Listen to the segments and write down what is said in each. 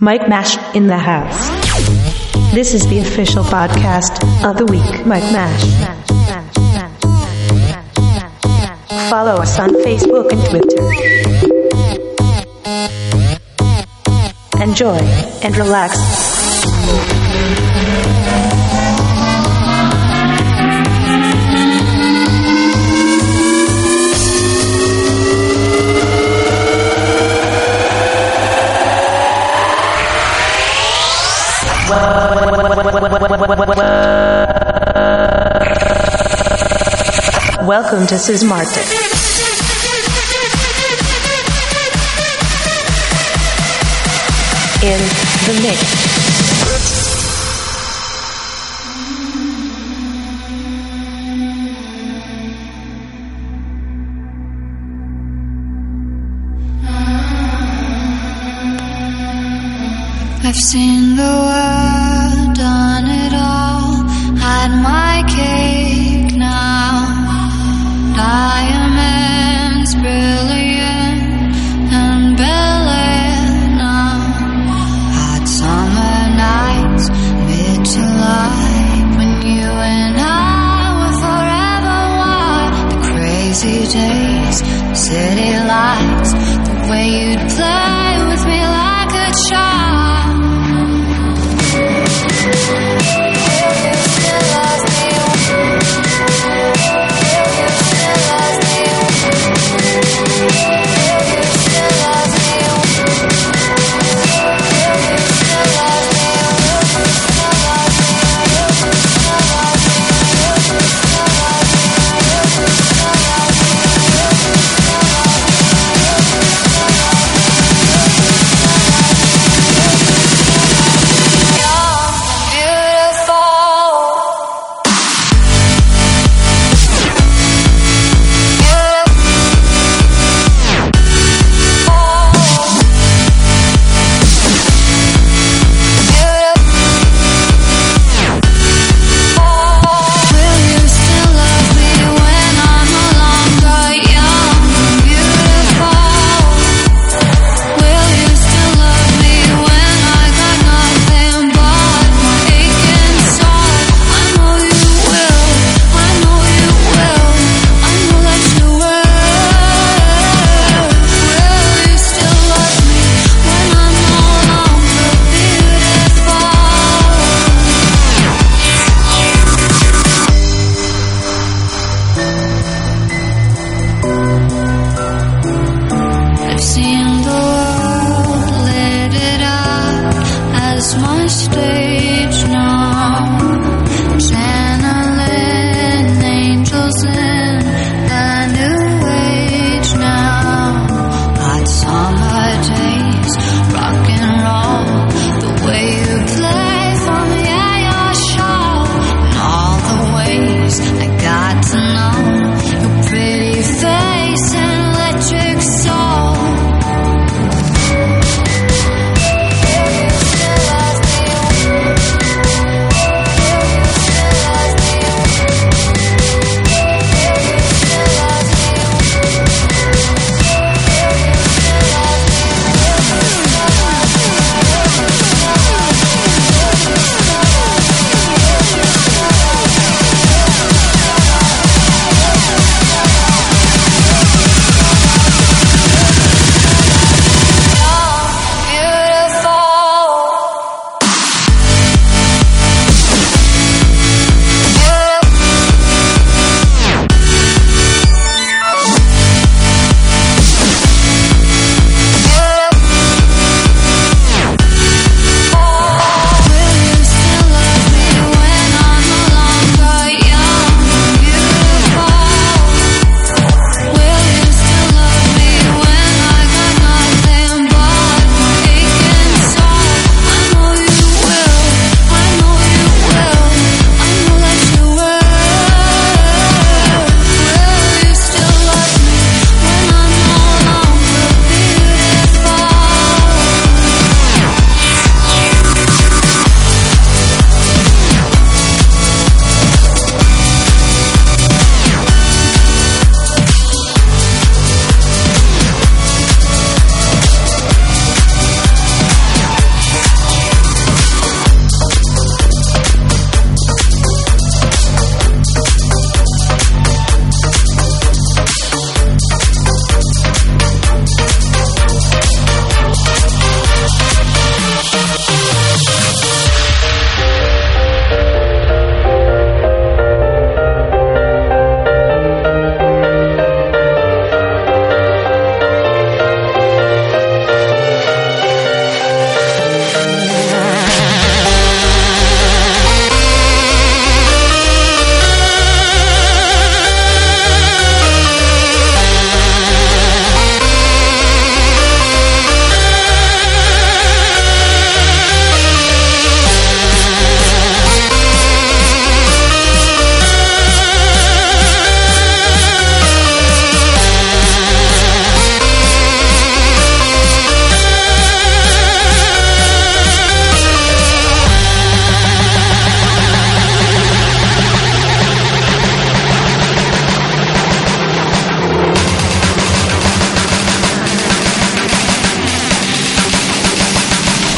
Mike Mash in the house. This is the official podcast of the week, Mike Mash. Follow us on Facebook and Twitter. Enjoy and relax. Welcome to Sis Market. In the mix.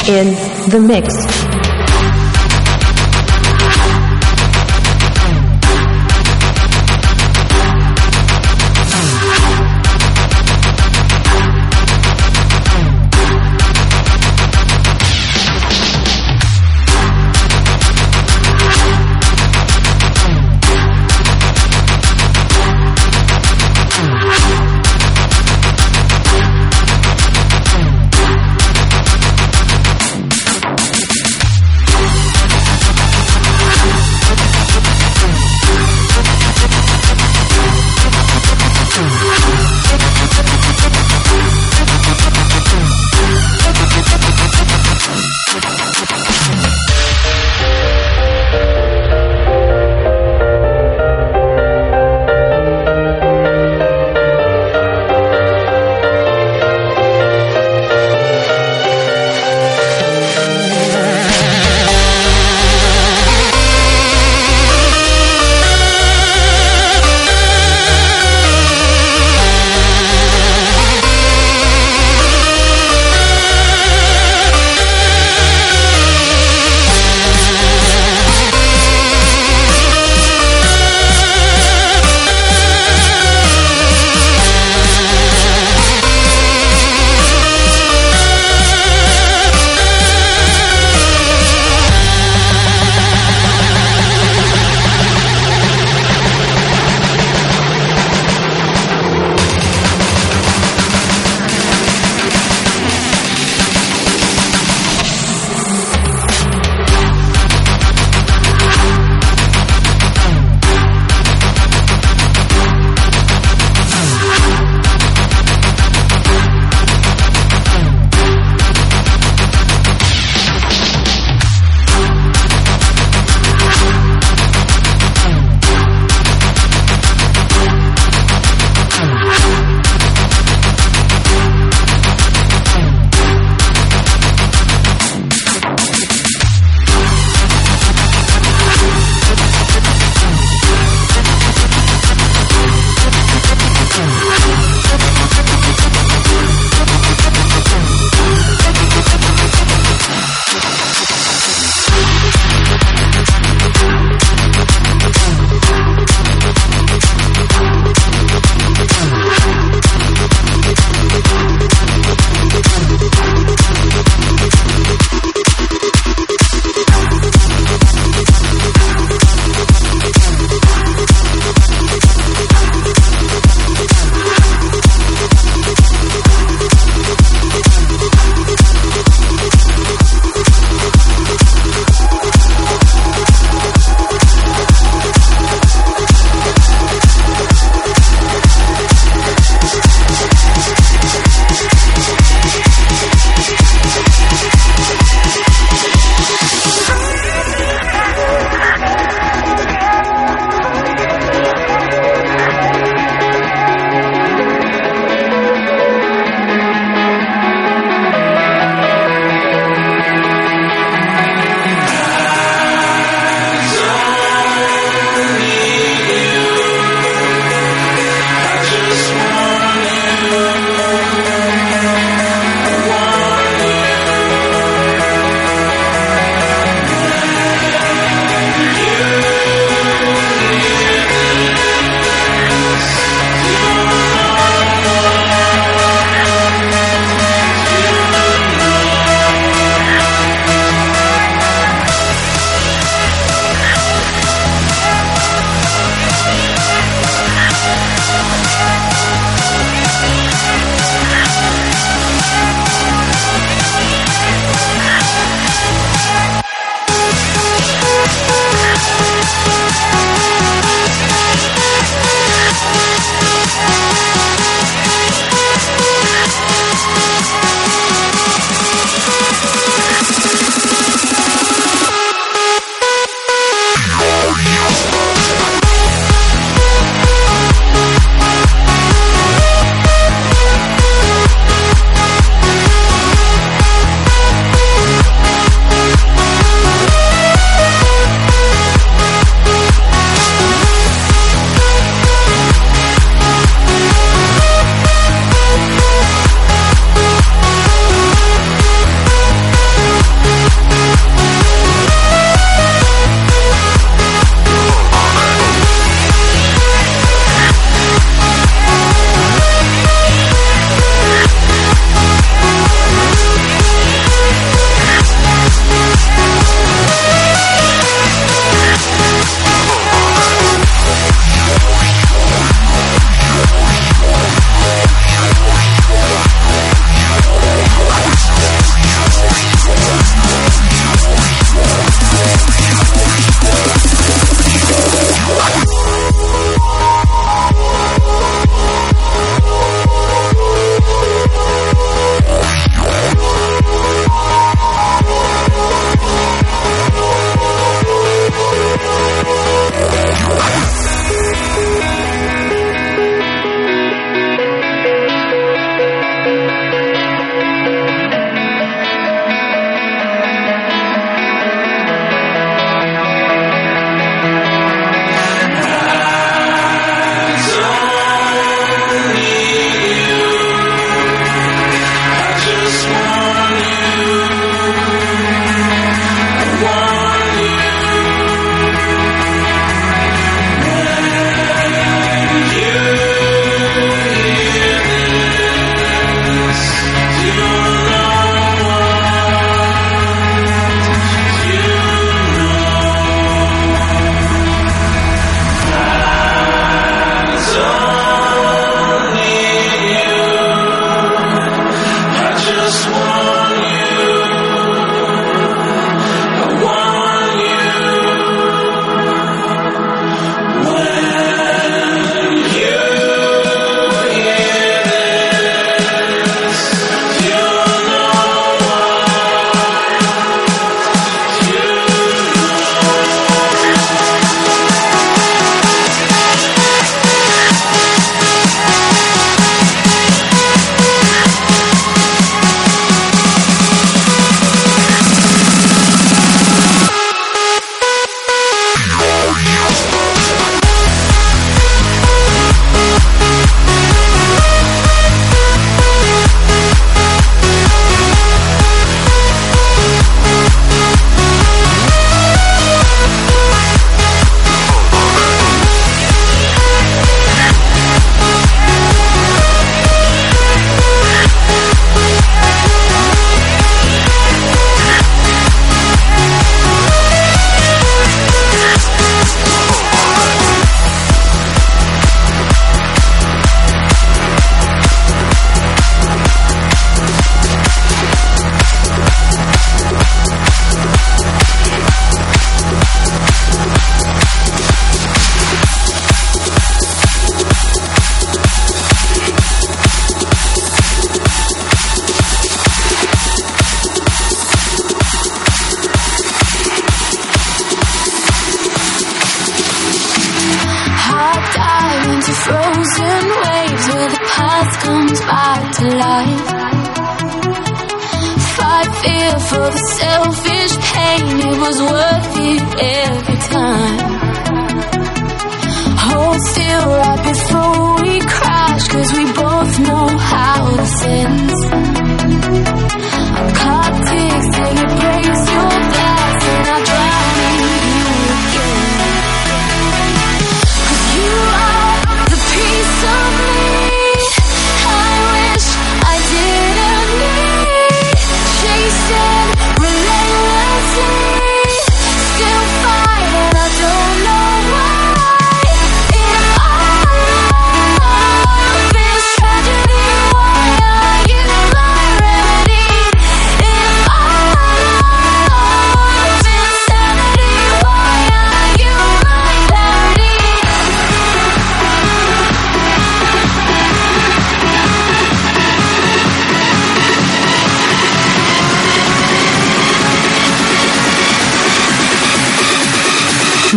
In the mix.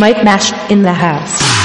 Mike Mash in the house.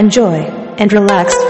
Enjoy, and relax.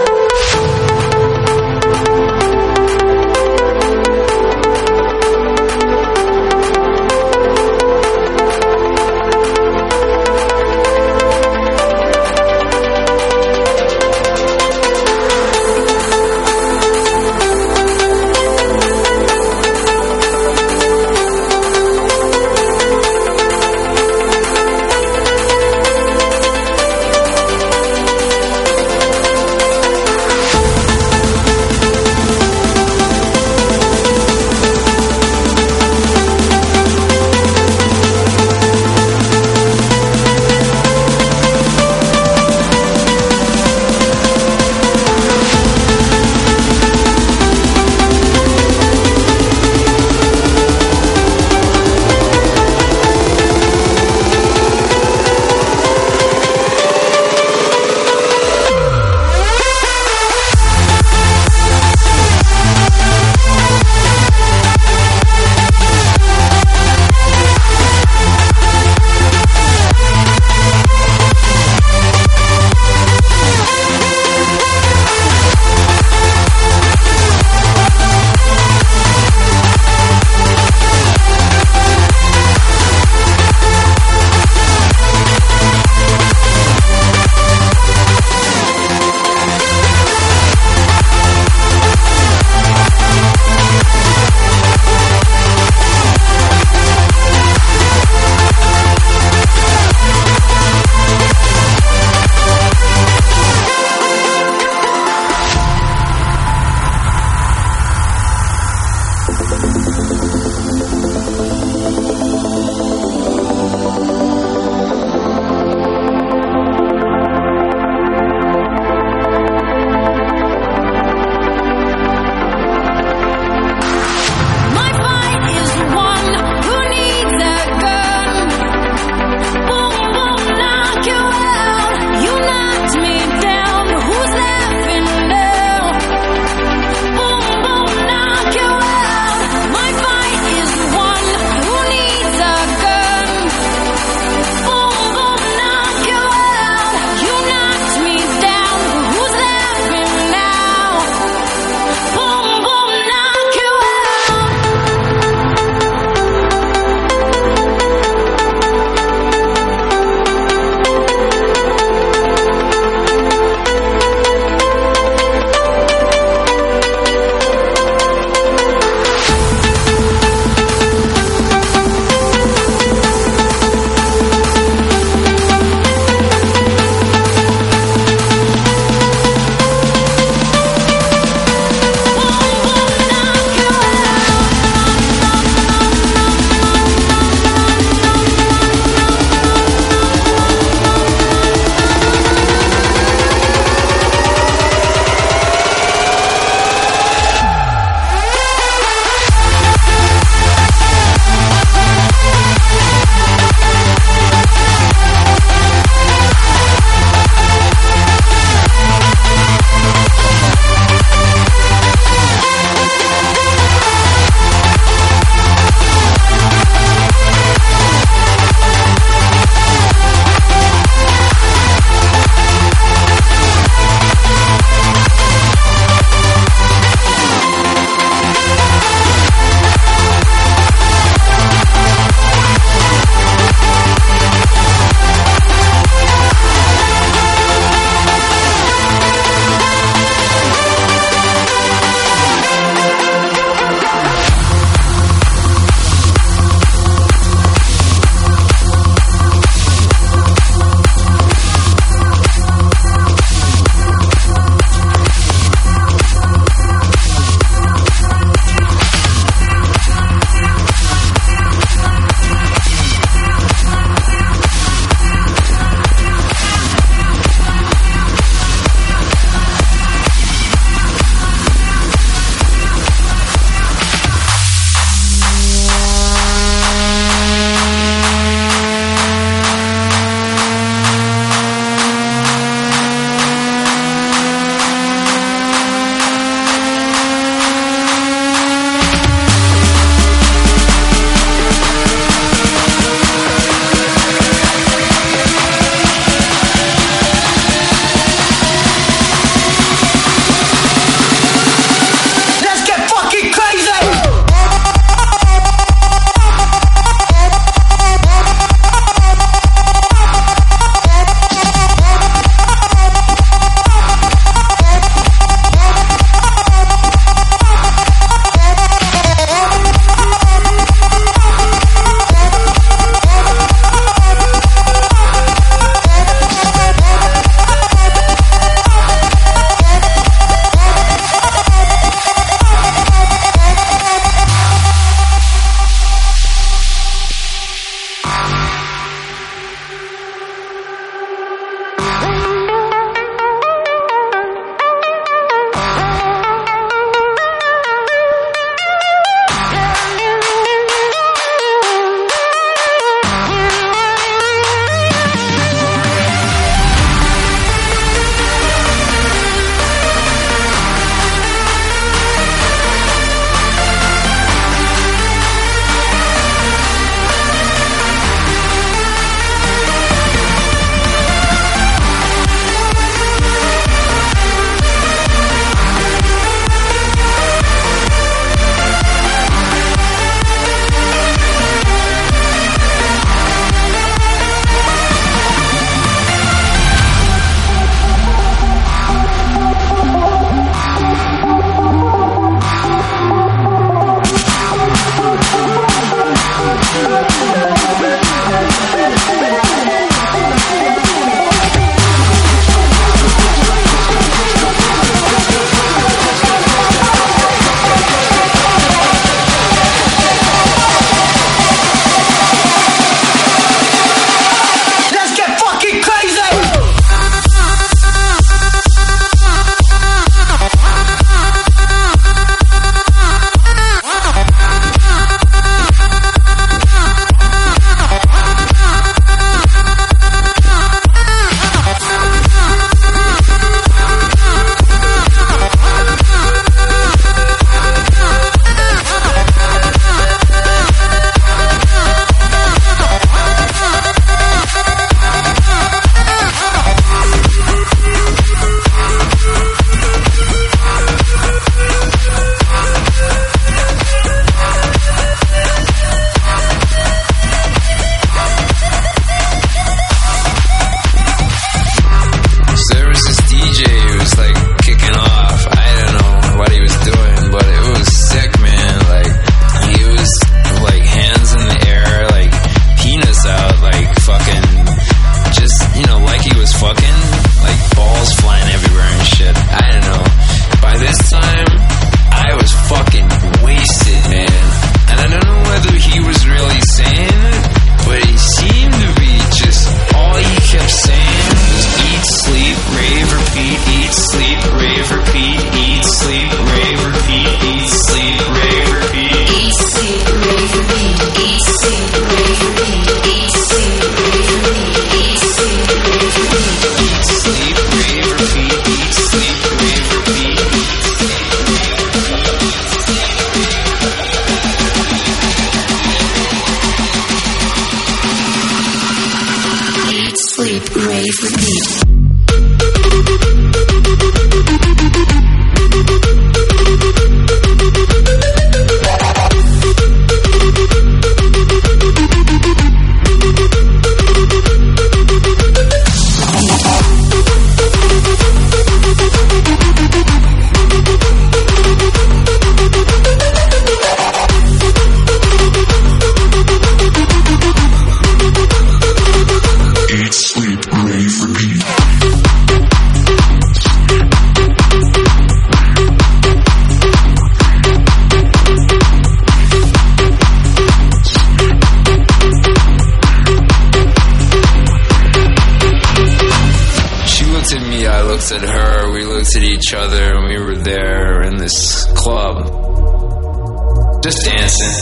Just dancing.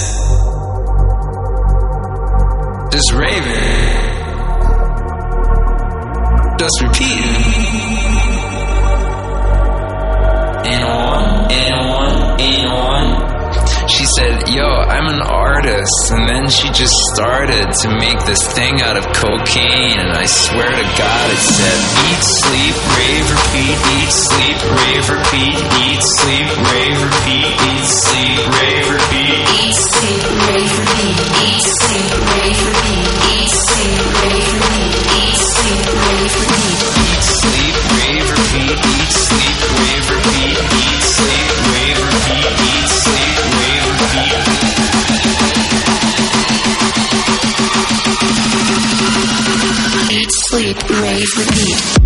Just raving. Just repeating. Yo, I'm an artist. And then she just started to make this thing out of cocaine. And I swear to God, it said, Eat, sleep, rave, repeat, eat, sleep, rave, repeat, eat, sleep, rave, repeat, eat, sleep, rave, repeat. Eat, sleep, rave, repeat. Eat, sleep, rave, repeat. Eat, sleep, rave, repeat. Eat, sleep, rave, repeat. Eat, sleep, rave, rave, repeat.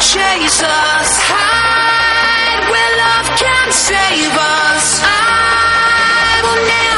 Chase us. Hide where love can save us. I will never.